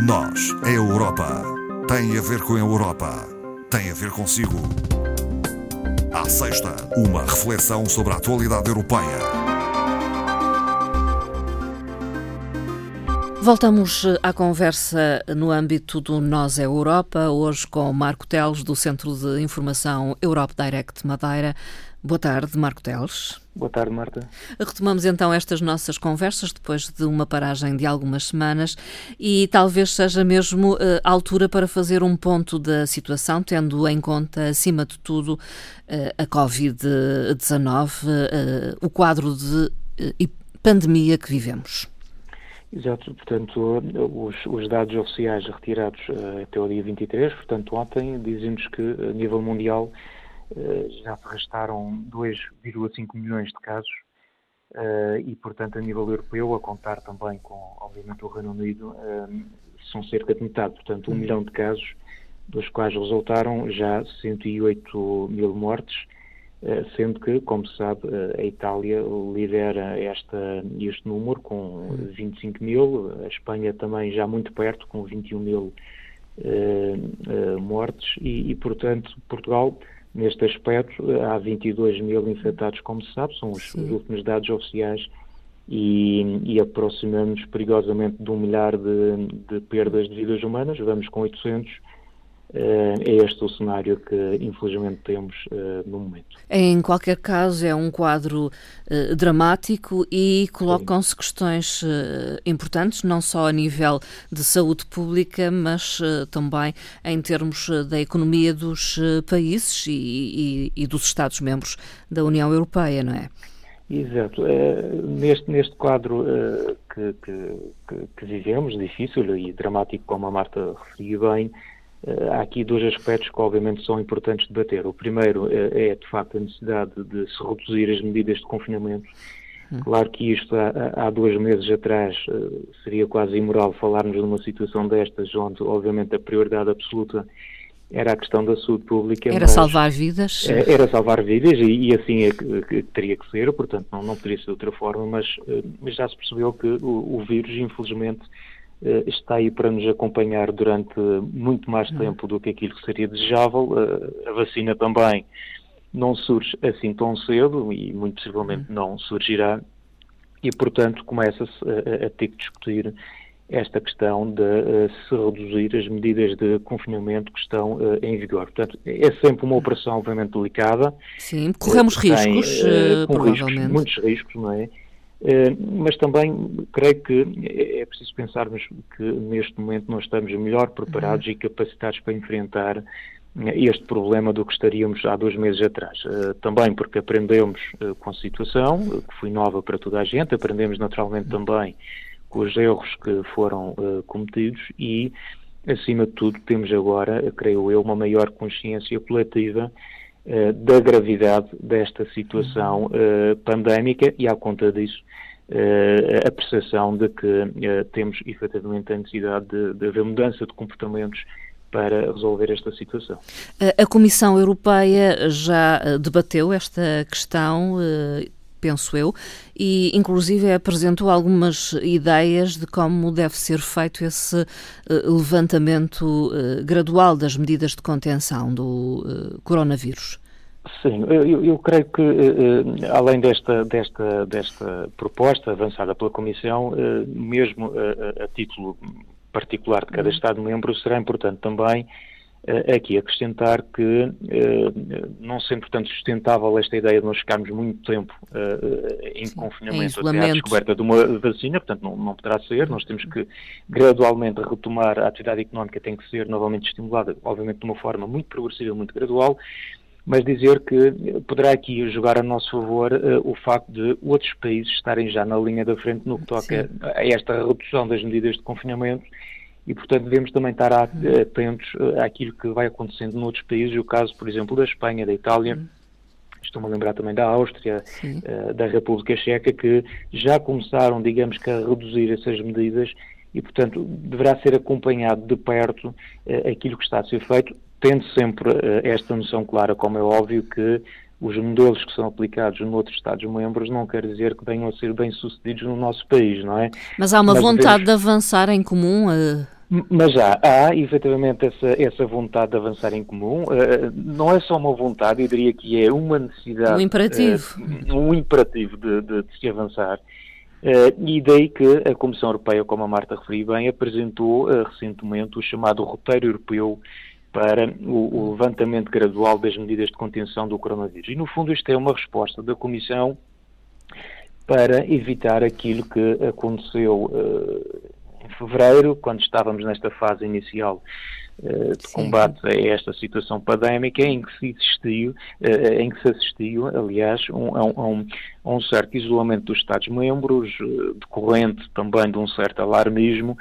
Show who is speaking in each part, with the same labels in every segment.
Speaker 1: Nós, a Europa, tem a ver com a Europa, tem a ver consigo. À sexta, uma reflexão sobre a atualidade europeia.
Speaker 2: Voltamos à conversa no âmbito do Nós é Europa, hoje com Marco Teles, do Centro de Informação Europe Direct Madeira. Boa tarde, Marco Teles.
Speaker 3: Boa tarde, Marta.
Speaker 2: Retomamos então estas nossas conversas depois de uma paragem de algumas semanas e talvez seja mesmo uh, a altura para fazer um ponto da situação, tendo em conta, acima de tudo, uh, a Covid-19, uh, o quadro de pandemia que vivemos.
Speaker 3: Exato, portanto, os, os dados oficiais retirados até o dia 23, portanto, ontem, dizem-nos que a nível mundial eh, já se arrastaram 2,5 milhões de casos eh, e, portanto, a nível europeu, a contar também com, obviamente, o Reino Unido, eh, são cerca de metade, portanto, um uhum. milhão de casos, dos quais resultaram já 108 mil mortes, sendo que, como se sabe, a Itália lidera esta, este número com 25 mil, a Espanha também já muito perto, com 21 mil mortes, e, e portanto, Portugal Neste aspecto, há 22 mil infectados, como se sabe, são os, os últimos dados oficiais, e, e aproximamos perigosamente de um milhar de, de perdas de vidas humanas. Vamos com 800 é este o cenário que, infelizmente, temos uh, no momento.
Speaker 2: Em qualquer caso, é um quadro uh, dramático e colocam-se questões importantes, não só a nível de saúde pública, mas também em termos da economia dos países e, e, e, dos Estados-membros da União Europeia, não é?
Speaker 3: Exato. neste, neste quadro que, que, que, vivemos, difícil e dramático, como a Marta referiu bem, eh, há aqui dois aspectos que obviamente são importantes de debater. O primeiro é, é de facto a necessidade de se reduzir as medidas de confinamento. Hum. Claro que isto há, há dois meses atrás eh, seria quase imoral falarmos de uma situação destas, onde obviamente a prioridade absoluta era a questão da saúde pública.
Speaker 2: Era salvar vidas?
Speaker 3: Eh, era salvar vidas e, e assim é que, que, teria que ser, portanto não, não poderia ser de outra forma, mas, mas já se percebeu que o, o vírus, infelizmente, eh, está aí para nos acompanhar durante muito mais uhum. tempo do que aquilo que seria desejável. Eh, a vacina também não surge assim tão cedo e muito possivelmente uhum. não surgirá e, portanto, começa-se a, a, ter que discutir esta questão de uh, se reduzir as medidas de confinamento que estão uh, em vigor. Portanto, é sempre uma operação obviamente delicada.
Speaker 2: Sim, corremos riscos, uh, provavelmente.
Speaker 3: Riscos, muitos riscos, não é? Eh, mas também creio que é preciso pensarmos que neste momento nós estamos melhor preparados uhum. e capacitados para enfrentar eh, este problema do que estaríamos há dois meses atrás. Eh, também porque aprendemos com a situação, que foi nova para toda a gente, aprendemos naturalmente uhum. também com os erros que foram cometidos e, acima de tudo, temos agora, creio eu, uma maior consciência coletiva eh, da gravidade desta situação uh, pandémica e, à conta disso, uh, a percepção de que temos efetivamente a necessidade de, de haver mudança de comportamentos para resolver esta situação.
Speaker 2: A Comissão Europeia já debateu esta questão penso eu, e inclusive apresentou algumas ideias de como deve ser feito esse uh, levantamento uh, gradual das medidas de contenção do uh, coronavírus.
Speaker 3: Sim, eu, eu creio que além desta, desta, desta proposta avançada pela Comissão, mesmo a, título particular de cada uhum. Estado-membro, será importante também aqui acrescentar que uh, não sendo, portanto, sustentável esta ideia de nós ficarmos muito tempo uh, em Sim, confinamento em até à descoberta de uma vacina, portanto, não, não poderá ser. Nós temos que gradualmente retomar a atividade económica, tem que ser novamente estimulada, obviamente de uma forma muito progressiva, muito gradual, mas dizer que poderá aqui jogar a nosso favor uh, o facto de outros países estarem já na linha da frente no que toca Sim. a esta redução das medidas de confinamento e, portanto, devemos também estar atentos eh, àquilo que vai acontecendo noutros países, o caso, por exemplo, da Espanha, da Itália, uhum. Estou-me a lembrar também da Áustria, uh, da República Checa, que já começaram, digamos que, a reduzir essas medidas. E, portanto, deverá ser acompanhado de perto uh, aquilo que está a ser feito, tendo sempre uh, esta noção clara, como é óbvio, que os modelos que são aplicados noutros Estados-membros não quer dizer que venham a ser bem-sucedidos no nosso país, não é?
Speaker 2: Mas há uma Mas vontade devemos... de avançar em comum?
Speaker 3: Mas há, há efetivamente essa, essa vontade de avançar em comum. Uh, não é só uma vontade, eu diria que é uma necessidade.
Speaker 2: Um imperativo.
Speaker 3: Uh, um imperativo de, de, de se avançar. Uh, e daí que a Comissão Europeia, como a Marta referiu bem, apresentou recentemente o chamado Roteiro Europeu para o, o, levantamento gradual das medidas de contenção do coronavírus. E, no fundo, isto é uma resposta da Comissão para evitar aquilo que aconteceu em fevereiro, quando estávamos nesta fase inicial uh, de Sim. combate a esta situação pandémica, em que se assistiu, uh, em que se assistiu, aliás, um, a, um, a, um, certo isolamento dos Estados-membros, uh, decorrente também de um certo alarmismo,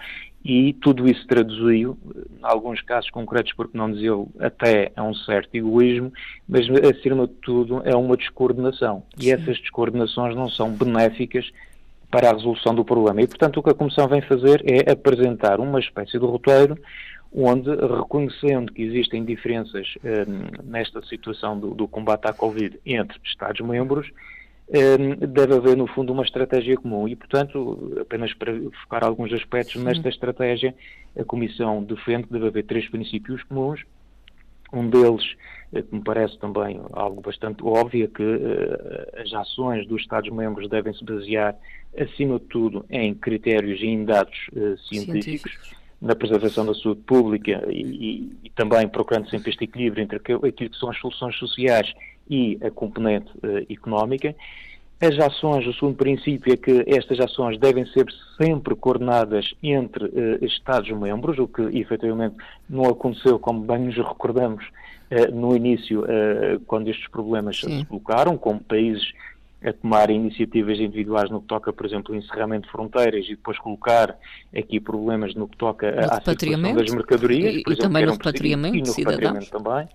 Speaker 3: e tudo isso traduziu, em alguns casos concretos, porque não dizer até a um certo egoísmo, mas acima de tudo é uma descoordenação. E Sim. essas descoordenações não são benéficas para a resolução do problema. E, portanto, o que a Comissão vem fazer é apresentar uma espécie de roteiro onde, reconhecendo que existem diferenças eh, nesta situação do, do, combate à Covid entre Estados-membros, eh, deve haver, no fundo, uma estratégia comum. E, portanto, apenas para focar alguns aspectos nesta estratégia, a Comissão defende que deve haver três princípios comuns. Um deles, eh, que me parece também algo bastante óbvio, é que uh, as ações dos Estados-membros devem se basear acima de tudo, em critérios e em dados uh, científicos, científicos, na preservação da saúde pública e, e, e, também procurando sempre este equilíbrio entre aquilo que são as soluções sociais e a componente uh, económica. As ações, o segundo princípio é que estas ações devem ser sempre coordenadas entre uh, Estados-membros, o que efetivamente não aconteceu, como bem nos recordamos, uh, no início, uh, quando estes problemas Sim. se colocaram, como países a tomar iniciativas individuais no que toca, por exemplo, o encerramento de fronteiras e depois colocar aqui problemas no que toca à situação das mercadorias.
Speaker 2: E, e exemplo, também no repatriamento,
Speaker 3: e no repatriamento também.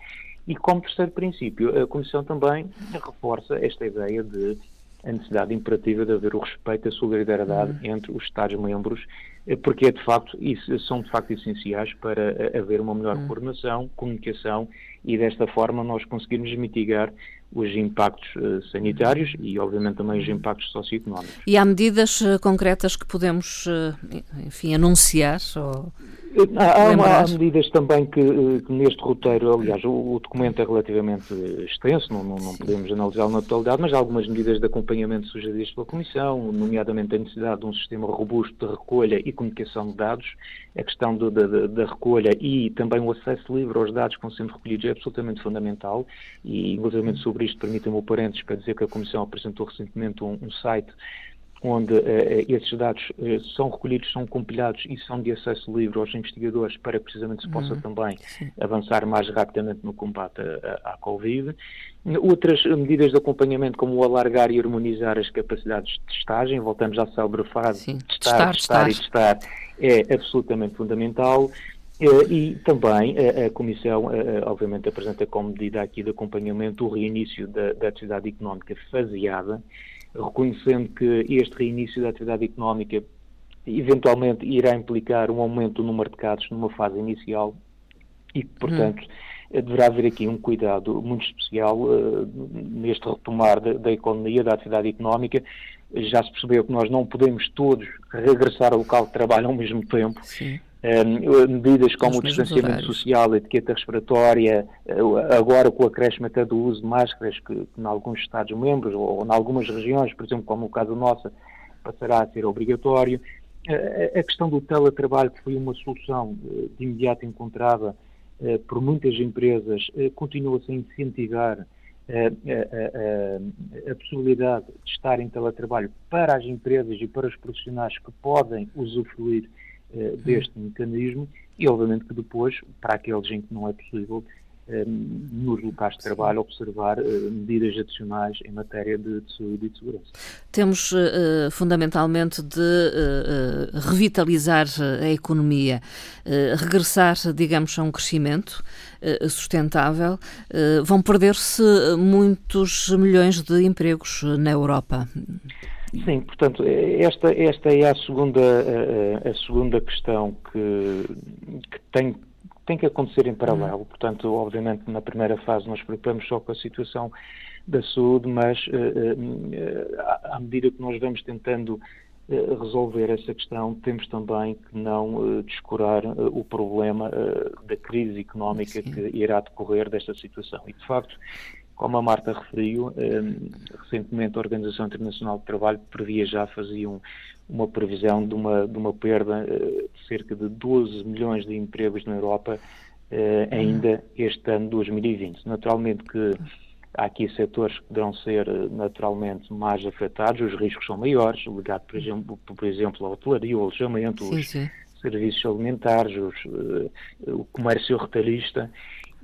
Speaker 3: E como terceiro princípio, a Comissão também reforça esta ideia de a necessidade imperativa de haver o respeito e a solidariedade uhum. entre os Estados-membros, eh, porque é de facto, isso, são de facto essenciais para eh, haver uma melhor uhum. coordenação, comunicação e desta forma nós conseguirmos mitigar os impactos uh, sanitários e, obviamente, também os impactos socioeconómicos.
Speaker 2: E há medidas uh, concretas que podemos, uh, enfim, anunciar? Ou...
Speaker 3: Há, há, medidas também que, que, neste roteiro, aliás, o, o, documento é relativamente extenso, não, não, não podemos analisá-lo na totalidade, mas há algumas medidas de acompanhamento sugeridas pela Comissão, nomeadamente a necessidade de um sistema robusto de recolha e comunicação de dados, a questão do, da, da, recolha e também o acesso livre aos dados que vão sendo recolhidos absolutamente fundamental e, inclusive, sobre isto, permitam-me o parênteses para dizer que a Comissão apresentou recentemente um, um site onde uh, esses dados uh, são recolhidos, são compilados e são de acesso livre aos investigadores para que precisamente se possa uhum. também Sim. avançar mais rapidamente no combate à Covid. Outras medidas de acompanhamento, como o alargar e harmonizar as capacidades de testagem, voltamos à célebre fase, Sim. testar, testar, testar e testar, é absolutamente fundamental. E também a Comissão, obviamente, apresenta como medida aqui de acompanhamento o reinício da, da atividade económica faseada, reconhecendo que este reinício da atividade económica eventualmente irá implicar um aumento do número de casos numa fase inicial e que, portanto, hum. deverá haver aqui um cuidado muito especial uh, neste retomar da, da, economia, da atividade económica. Já se percebeu que nós não podemos todos regressar ao local de trabalho ao mesmo tempo. Sim. Uh, medidas como o distanciamento social, a etiqueta respiratória, uh, agora com o acréscimo até do uso de máscaras, que, que em alguns Estados-membros ou, em algumas regiões, por exemplo, como o caso nosso, passará a ser obrigatório. Uh, a questão do teletrabalho, que foi uma solução de imediato encontrada por muitas empresas, continua-se a incentivar a, a, a, possibilidade de estar em teletrabalho para as empresas e para os profissionais que podem usufruir eh, deste mecanismo e, obviamente, que depois, para aqueles em que não é possível, eh, nos locais de trabalho, observar eh, medidas adicionais em matéria de, de saúde e de segurança.
Speaker 2: Temos uh, fundamentalmente de uh, revitalizar a economia, uh, regressar, digamos, a um crescimento sustentável. vão perder-se muitos milhões de empregos na Europa.
Speaker 3: Sim, portanto, esta, esta é a segunda, a, a segunda questão que, que tem, tem que acontecer em paralelo. Uhum. Portanto, obviamente, na primeira fase nós preocupamos só com a situação da saúde, mas uh, uh, à medida que nós vamos tentando resolver essa questão, temos também que não descurar o problema da crise económica Sim. que irá decorrer desta situação. E, de facto, como a Marta referiu, recentemente a Organização Internacional do Trabalho previa já, fazia um, uma previsão de uma, de uma perda de cerca de 12 milhões de empregos na Europa ainda este ano 2020. Naturalmente que Há aqui setores que poderão ser eh, naturalmente mais afetados, os riscos são maiores, ligado, por exemplo, por exemplo à hotelaria, ao alojamento, sim, os sim. serviços alimentares, os, o comércio retalhista.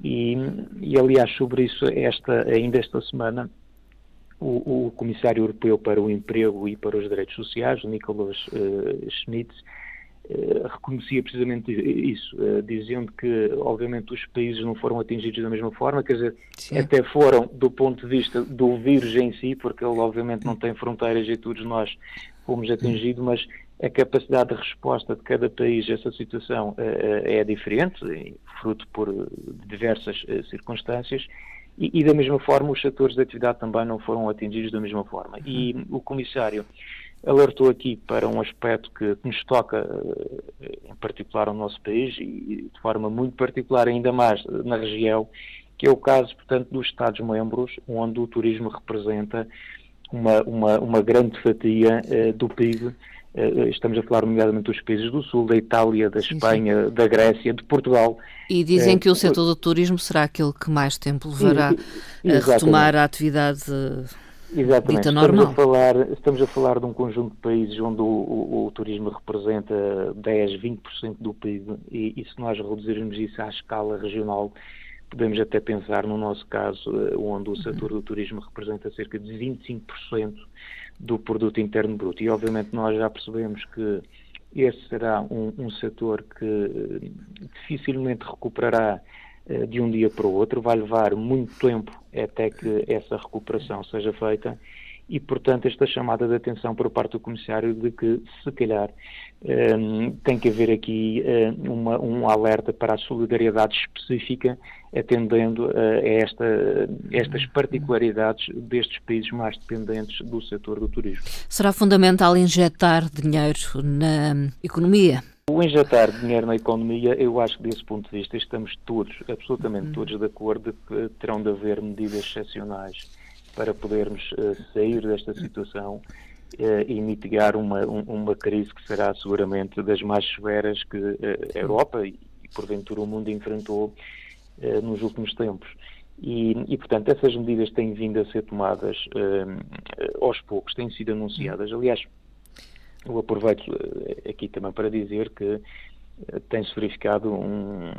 Speaker 3: E, e, aliás, sobre isso, esta, ainda esta semana, o, o, Comissário Europeu para o Emprego e para os Direitos Sociais, Nicolas uh, Schmidt, eh, reconhecia precisamente isso, uh, dizendo que, obviamente, os países não foram atingidos da mesma forma, quer dizer, Sim. até foram do ponto de vista do vírus em si, porque ele, obviamente, não tem fronteiras e todos nós fomos atingidos, mas a capacidade de resposta de cada país a essa situação uh, é diferente, fruto por diversas circunstâncias. E, e, da mesma forma, os setores de atividade também não foram atingidos da mesma forma. E o comissário alertou aqui para um aspecto que, nos toca, eh, em particular, ao nosso país e de forma muito particular, ainda mais na região, que é o caso, portanto, dos Estados-membros, onde o turismo representa uma, uma, uma grande fatia uh, do PIB. Uh, eh, estamos a falar, nomeadamente, dos países do Sul, da Itália, da Espanha, sim. da Grécia, de Portugal.
Speaker 2: E dizem uh, que o setor do turismo será aquele que mais tempo levará a retomar a atividade
Speaker 3: Exatamente.
Speaker 2: Dita normal.
Speaker 3: Estamos a, falar, estamos a falar de um conjunto de países onde o, o, o turismo representa 10, 20% do PIB e, e, se nós reduzirmos isso à escala regional, podemos até pensar no nosso caso, eh, onde o setor do turismo representa cerca de 25% do produto interno bruto. E obviamente nós já percebemos que esse será um, um setor que eh, dificilmente recuperará eh, de um dia para o outro, vai levar muito tempo até que essa recuperação seja feita e, portanto, esta chamada de atenção por parte do Comissário de que, se calhar, um, ehm, tem que haver aqui uh, uma, um alerta para a solidariedade específica, atendendo uh, a esta, estas particularidades destes países mais dependentes do setor do turismo.
Speaker 2: Será fundamental injetar dinheiro na economia?
Speaker 3: O injetar dinheiro na economia, eu acho que desse ponto de vista estamos todos, absolutamente uhum. todos de acordo que terão de haver medidas excepcionais para podermos uh, sair desta situação uh, e mitigar uma, um, uma crise que será seguramente das mais severas que uh, a Europa e, porventura, o mundo enfrentou nos últimos tempos. E, e, portanto, essas medidas têm vindo a ser tomadas aos poucos, têm sido anunciadas. Aliás, eu aproveito eh, aqui também para dizer que eh, tem-se verificado um,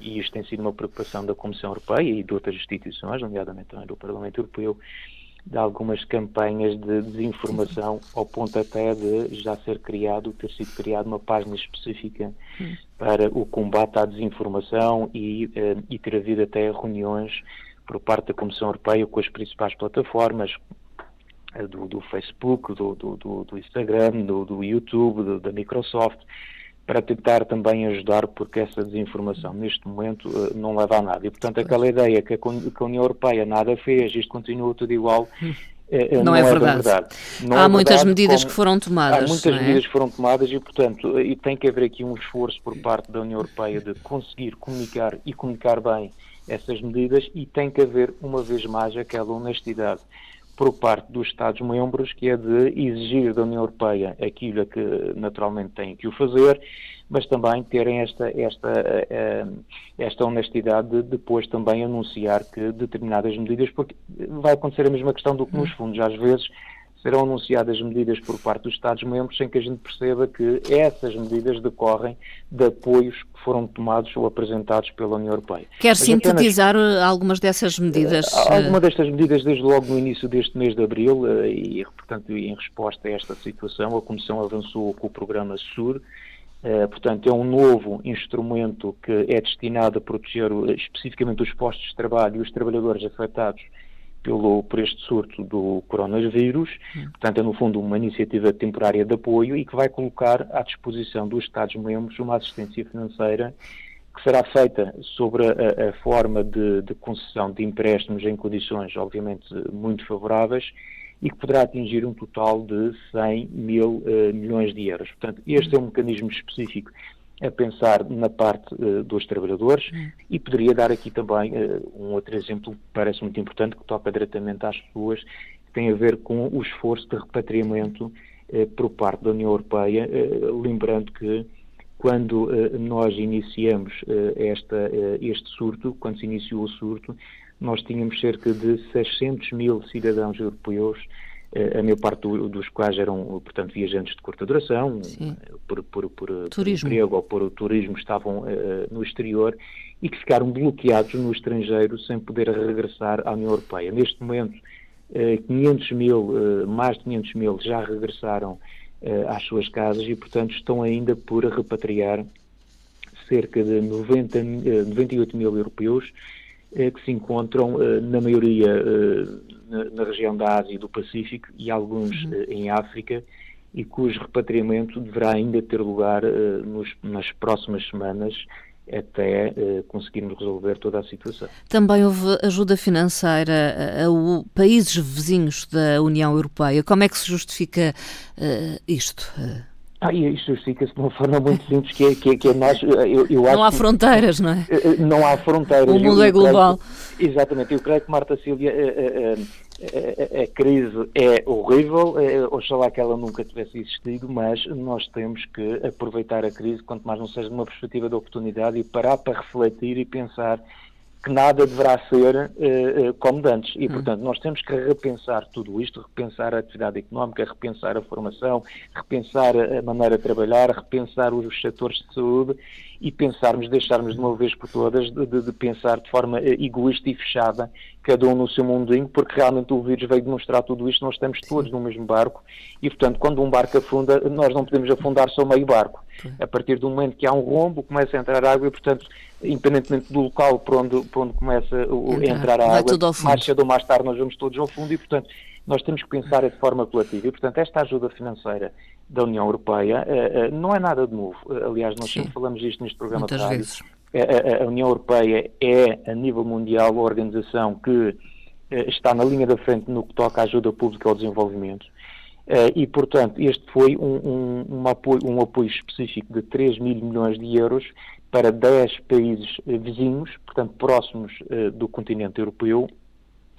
Speaker 3: e isto tem sido uma preocupação da Comissão Europeia e de outras instituições, nomeadamente também do Parlamento Europeu, de algumas campanhas de desinformação ao ponto até de já ser criado, ter sido criado uma página específica hum. para o combate à desinformação e, eh, e ter havido até reuniões por parte da Comissão Europeia com as principais plataformas, eh, do, do Facebook, do, do, do, Instagram, do YouTube, da Microsoft, para tentar também ajudar, porque essa desinformação neste momento eh, não leva a nada. E, portanto, aquela ideia que a, que a União Europeia nada fez, isto continua tudo igual,
Speaker 2: eh, não, não, é, é verdade. verdade. Não há é muitas verdade, medidas que foram tomadas.
Speaker 3: Há muitas
Speaker 2: é?
Speaker 3: medidas que foram tomadas e, portanto, e tem que haver aqui um esforço por parte da União Europeia de conseguir comunicar e comunicar bem essas medidas e tem que haver, uma vez mais, aquela honestidade por parte dos Estados-membros, que é de exigir da União Europeia aquilo que naturalmente têm que o fazer, mas também terem esta, esta, eh, esta honestidade de depois também anunciar que determinadas medidas, porque vai acontecer a mesma questão do que nos fundos, às vezes serão anunciadas medidas por parte dos Estados-membros sem que a gente perceba que essas medidas decorrem de apoios que foram tomados ou apresentados pela União Europeia.
Speaker 2: Quer Mas sintetizar apenas, eh, algumas dessas medidas?
Speaker 3: Uh, alguma destas medidas, desde logo no início deste mês de abril, e, portanto, em resposta a esta situação, a Comissão avançou com o programa SUR, Uh, portanto, é um novo instrumento que é destinado a proteger especificamente os postos de trabalho e os trabalhadores afetados pelo, por este surto do coronavírus, portanto é no fundo uma iniciativa temporária de apoio e que vai colocar à disposição dos Estados-membros uma assistência financeira que será feita sobre a, a forma de, de, concessão de empréstimos em condições obviamente muito favoráveis e que poderá atingir um total de 100 mil milhões de euros. Portanto, este é um mecanismo específico a pensar na parte uh, dos trabalhadores hum. e poderia dar aqui também uh, um outro exemplo que parece muito importante, que toca diretamente às pessoas, que tem a ver com o esforço de repatriamento uh, por parte da União Europeia, lembrando que quando nós iniciamos esta, este surto, quando se iniciou o surto, nós tínhamos cerca de 600 mil cidadãos europeus a maior parte do, dos quais eram, portanto, viajantes de curta duração, por, por, por, turismo. por emprego ou por turismo, estavam uh, no exterior e que ficaram bloqueados no estrangeiro sem poder regressar à União Europeia. Neste momento, uh, 500 mil, uh, mais de 500 mil já regressaram às suas casas e, portanto, estão ainda por repatriar cerca de 90, 98 mil europeus que se encontram, na maioria, na, na, região da Ásia e do Pacífico e alguns uhum. em África e cujo repatriamento deverá ainda ter lugar nos, nas próximas semanas até uh, conseguirmos resolver toda a situação.
Speaker 2: Também houve ajuda financeira a, a, países vizinhos da União Europeia. Como é que se justifica uh, isto?
Speaker 3: Ah, e isto justifica-se de uma forma muito simples, que é, que é, que é nós... Eu, eu
Speaker 2: não há fronteiras, não é?
Speaker 3: Não há fronteiras.
Speaker 2: O mundo eu, é global.
Speaker 3: Creio, exatamente. Eu creio que Marta Silvia a, a, crise é horrível, é, oxalá que ela nunca tivesse existido, mas nós temos que aproveitar a crise, quanto mais não seja de uma perspectiva de oportunidade, e parar para refletir e pensar que nada deverá ser uh, como antes. E, hum. portanto, nós temos que repensar tudo isto, repensar a atividade económica, repensar a formação, repensar a maneira de trabalhar, repensar os setores de saúde e pensarmos, deixarmos de uma vez por todas de, de, de pensar de forma uh, egoísta e fechada, cada um no seu mundinho, porque realmente o vírus veio demonstrar tudo isto, nós estamos todos no mesmo barco e, portanto, quando um barco afunda, nós não podemos afundar só meio barco. A partir do momento que há um rombo, começa a entrar água e, portanto, independentemente do local por onde, por onde começa a entrar. a água, mais cedo ou mais tarde nós vamos todos ao fundo e, portanto, nós temos que pensar de forma coletiva. E, portanto, esta ajuda financeira da União Europeia uh, uh, não é nada de novo. Uh, aliás, nós Sim. sempre falamos isto neste programa
Speaker 2: Muitas
Speaker 3: de rádio.
Speaker 2: Vezes.
Speaker 3: A, a, União Europeia é, a nível mundial, a organização que está na linha da frente no que toca à ajuda pública ao desenvolvimento. e, portanto, este foi um, um, um, apoio, um apoio específico de 3 mil milhões de euros para 10 países eh, vizinhos, portanto próximos do continente europeu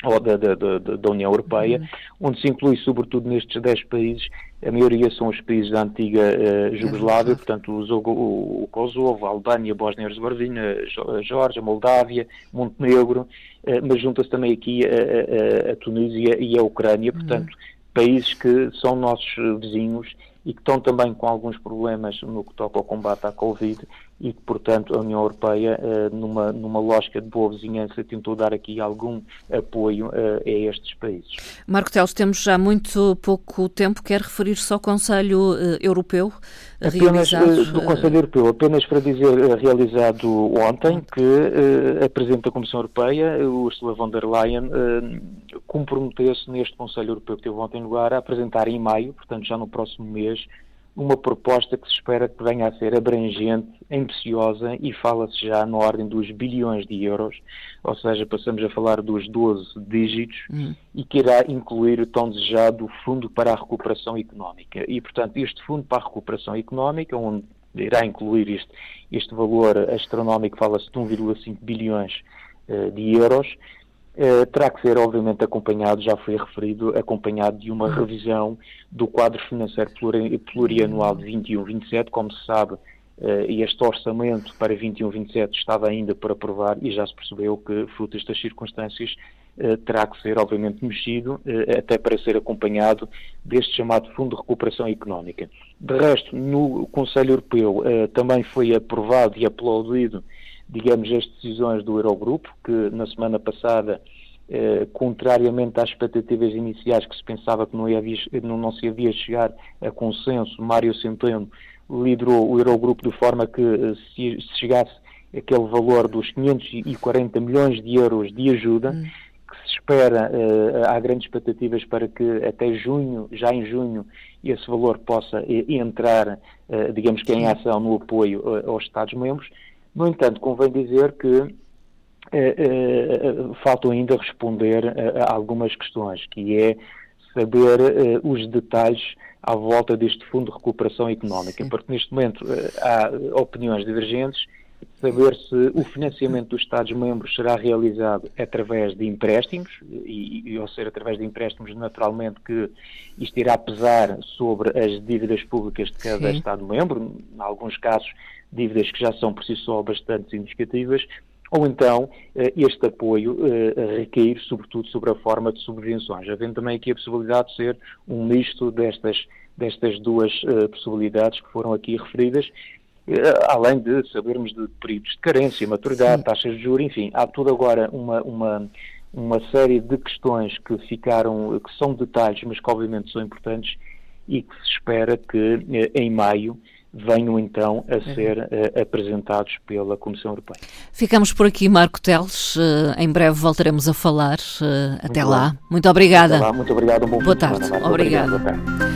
Speaker 3: ou da, da, da, União Europeia, uhum. onde se inclui sobretudo nestes 10 países, a maioria são os países da antiga uh, Jugoslávia, portanto o, o, o Kosovo, a Albânia, a Bósnia-Herzegovina, a Geórgia, a Moldávia, Montenegro, uh, mas junta-se também aqui a, a, a, Tunísia e a Ucrânia, portanto uhum. países que são nossos vizinhos e que estão também com alguns problemas no que toca ao combate à Covid e que, portanto, a União Europeia, eh, numa, numa lógica de boa vizinhança, tentou dar aqui algum apoio eh, a estes países.
Speaker 2: Marco Teles, temos já muito pouco tempo. Quer referir-se ao Conselho eh, Europeu
Speaker 3: apenas, realizado? Do Conselho Europeu, apenas para dizer, realizado ontem, que a Presidente da Comissão Europeia, Ursula von der Leyen, comprometeu-se neste Conselho Europeu que teve ontem lugar a apresentar em maio, portanto já no próximo mês, uma proposta que se espera que venha a ser abrangente, ambiciosa e fala-se já na ordem dos bilhões de euros, ou seja, passamos a falar dos 12 dígitos hum. e que irá incluir o tão desejado Fundo para a Recuperação Económica. E, portanto, este Fundo para a Recuperação Económica, onde irá incluir este, este valor astronómico, fala-se de 1,5 bilhões uh, de euros, eh, terá que ser, obviamente, acompanhado, já foi referido, acompanhado de uma revisão do quadro financeiro plurianual de 21-27, como se sabe, uh, este orçamento para 21-27 estava ainda por aprovar e já se percebeu que, fruto destas circunstâncias, uh, terá que ser, obviamente, mexido, até para ser acompanhado deste chamado Fundo de Recuperação Económica. De resto, no Conselho Europeu também foi aprovado e aplaudido digamos, as decisões do Eurogrupo, que na semana passada, eh, contrariamente às expectativas iniciais que se pensava que não, não, não se havia chegar a consenso, Mário Centeno liderou o Eurogrupo de forma que eh, se, se chegasse aquele valor dos 540 milhões de euros de ajuda, hum. que se espera, eh, há grandes expectativas para que até junho, já em junho, esse valor possa eh, entrar, eh, digamos que em ação no apoio eh, aos Estados-membros, no entanto, convém dizer que eh, eh, faltam ainda responder a, algumas questões, que é saber uh, os detalhes à volta deste Fundo de Recuperação Económica, Sim. porque neste momento há opiniões divergentes saber se o financiamento dos Estados-membros será realizado através de empréstimos, e, e, ou ser através de empréstimos, naturalmente que isto irá pesar sobre as dívidas públicas de cada Estado-membro, em alguns casos dívidas que já são por si só bastante significativas, ou então eh, este apoio eh, recair sobretudo sobre a forma de subvenções, havendo também aqui a possibilidade de ser um misto destas, destas duas eh, possibilidades que foram aqui referidas além de sabermos de períodos de carência, maturidade, Sim. taxas de juros, enfim, há tudo agora uma, uma, uma série de questões que ficaram, que são detalhes, mas que obviamente são importantes e que se espera que em maio venham então a uhum. ser uh, apresentados pela Comissão Europeia.
Speaker 2: Ficamos por aqui, Marco Teles. Uh, em breve voltaremos a falar. Uh, até lá. Muito obrigada.
Speaker 3: Até lá. Muito obrigado. Um
Speaker 2: boa tarde. Obrigada. Obrigado. Boa tarde.